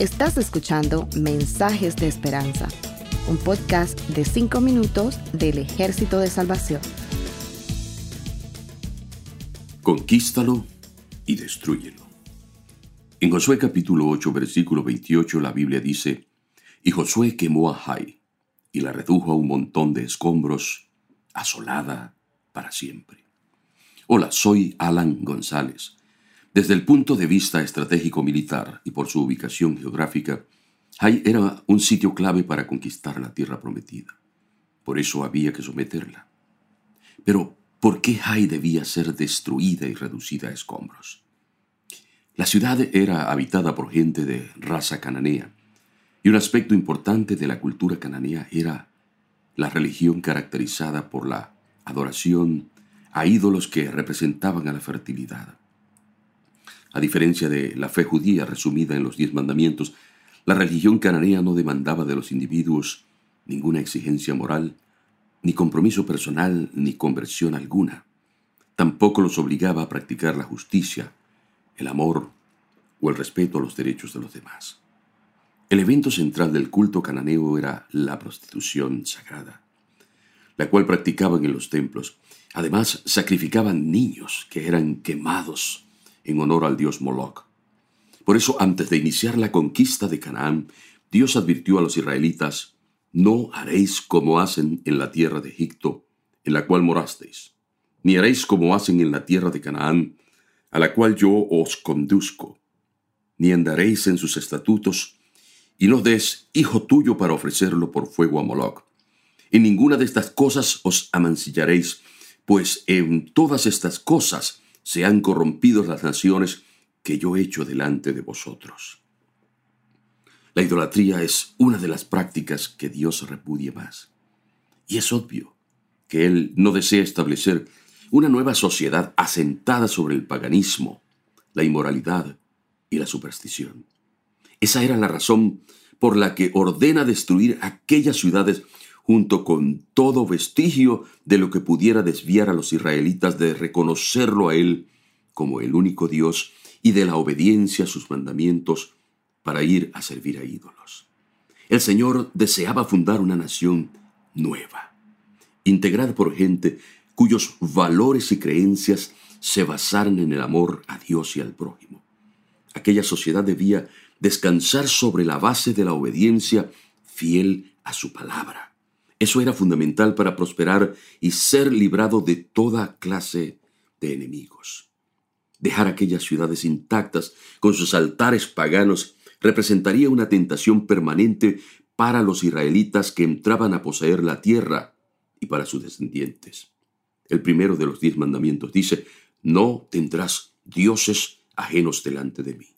Estás escuchando Mensajes de Esperanza, un podcast de 5 minutos del Ejército de Salvación. Conquístalo y destruyelo. En Josué capítulo 8, versículo 28, la Biblia dice, Y Josué quemó a Jai y la redujo a un montón de escombros, asolada para siempre. Hola, soy Alan González desde el punto de vista estratégico militar y por su ubicación geográfica, Hai era un sitio clave para conquistar la tierra prometida. Por eso había que someterla. Pero, ¿por qué Hai debía ser destruida y reducida a escombros? La ciudad era habitada por gente de raza cananea, y un aspecto importante de la cultura cananea era la religión caracterizada por la adoración a ídolos que representaban a la fertilidad. A diferencia de la fe judía resumida en los diez mandamientos, la religión cananea no demandaba de los individuos ninguna exigencia moral, ni compromiso personal, ni conversión alguna. Tampoco los obligaba a practicar la justicia, el amor o el respeto a los derechos de los demás. El evento central del culto cananeo era la prostitución sagrada, la cual practicaban en los templos. Además, sacrificaban niños que eran quemados en honor al dios Moloch. Por eso, antes de iniciar la conquista de Canaán, Dios advirtió a los israelitas, no haréis como hacen en la tierra de Egipto, en la cual morasteis, ni haréis como hacen en la tierra de Canaán, a la cual yo os conduzco, ni andaréis en sus estatutos, y no des hijo tuyo para ofrecerlo por fuego a Moloch. En ninguna de estas cosas os amancillaréis, pues en todas estas cosas se han corrompido las naciones que yo he hecho delante de vosotros. La idolatría es una de las prácticas que Dios repudia más. Y es obvio que Él no desea establecer una nueva sociedad asentada sobre el paganismo, la inmoralidad y la superstición. Esa era la razón por la que ordena destruir aquellas ciudades junto con todo vestigio de lo que pudiera desviar a los israelitas de reconocerlo a Él como el único Dios y de la obediencia a sus mandamientos para ir a servir a ídolos. El Señor deseaba fundar una nación nueva, integrada por gente cuyos valores y creencias se basaran en el amor a Dios y al prójimo. Aquella sociedad debía descansar sobre la base de la obediencia fiel a su palabra eso era fundamental para prosperar y ser librado de toda clase de enemigos. Dejar aquellas ciudades intactas con sus altares paganos representaría una tentación permanente para los israelitas que entraban a poseer la tierra y para sus descendientes. El primero de los diez mandamientos dice, no tendrás dioses ajenos delante de mí.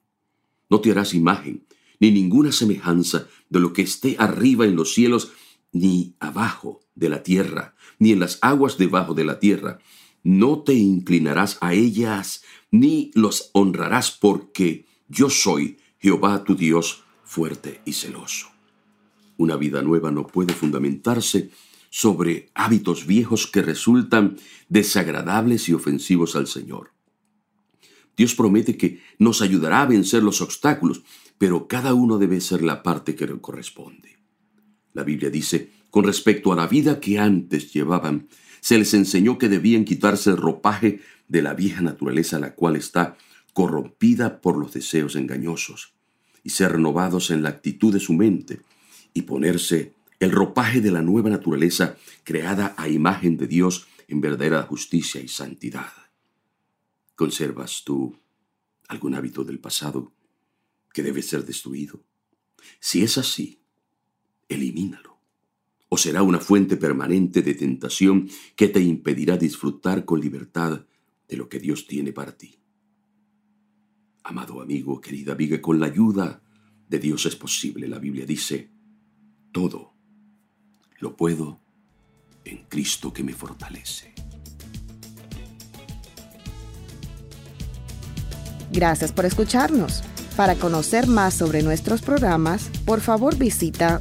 No te harás imagen ni ninguna semejanza de lo que esté arriba en los cielos, ni abajo de la tierra, ni en las aguas debajo de la tierra. No te inclinarás a ellas, ni los honrarás, porque yo soy Jehová tu Dios fuerte y celoso. Una vida nueva no puede fundamentarse sobre hábitos viejos que resultan desagradables y ofensivos al Señor. Dios promete que nos ayudará a vencer los obstáculos, pero cada uno debe ser la parte que le corresponde. La Biblia dice, con respecto a la vida que antes llevaban, se les enseñó que debían quitarse el ropaje de la vieja naturaleza la cual está corrompida por los deseos engañosos, y ser renovados en la actitud de su mente, y ponerse el ropaje de la nueva naturaleza creada a imagen de Dios en verdadera justicia y santidad. ¿Conservas tú algún hábito del pasado que debe ser destruido? Si es así, elimínalo. O será una fuente permanente de tentación que te impedirá disfrutar con libertad de lo que Dios tiene para ti. Amado amigo, querida amiga, con la ayuda de Dios es posible. La Biblia dice, todo lo puedo en Cristo que me fortalece. Gracias por escucharnos. Para conocer más sobre nuestros programas, por favor visita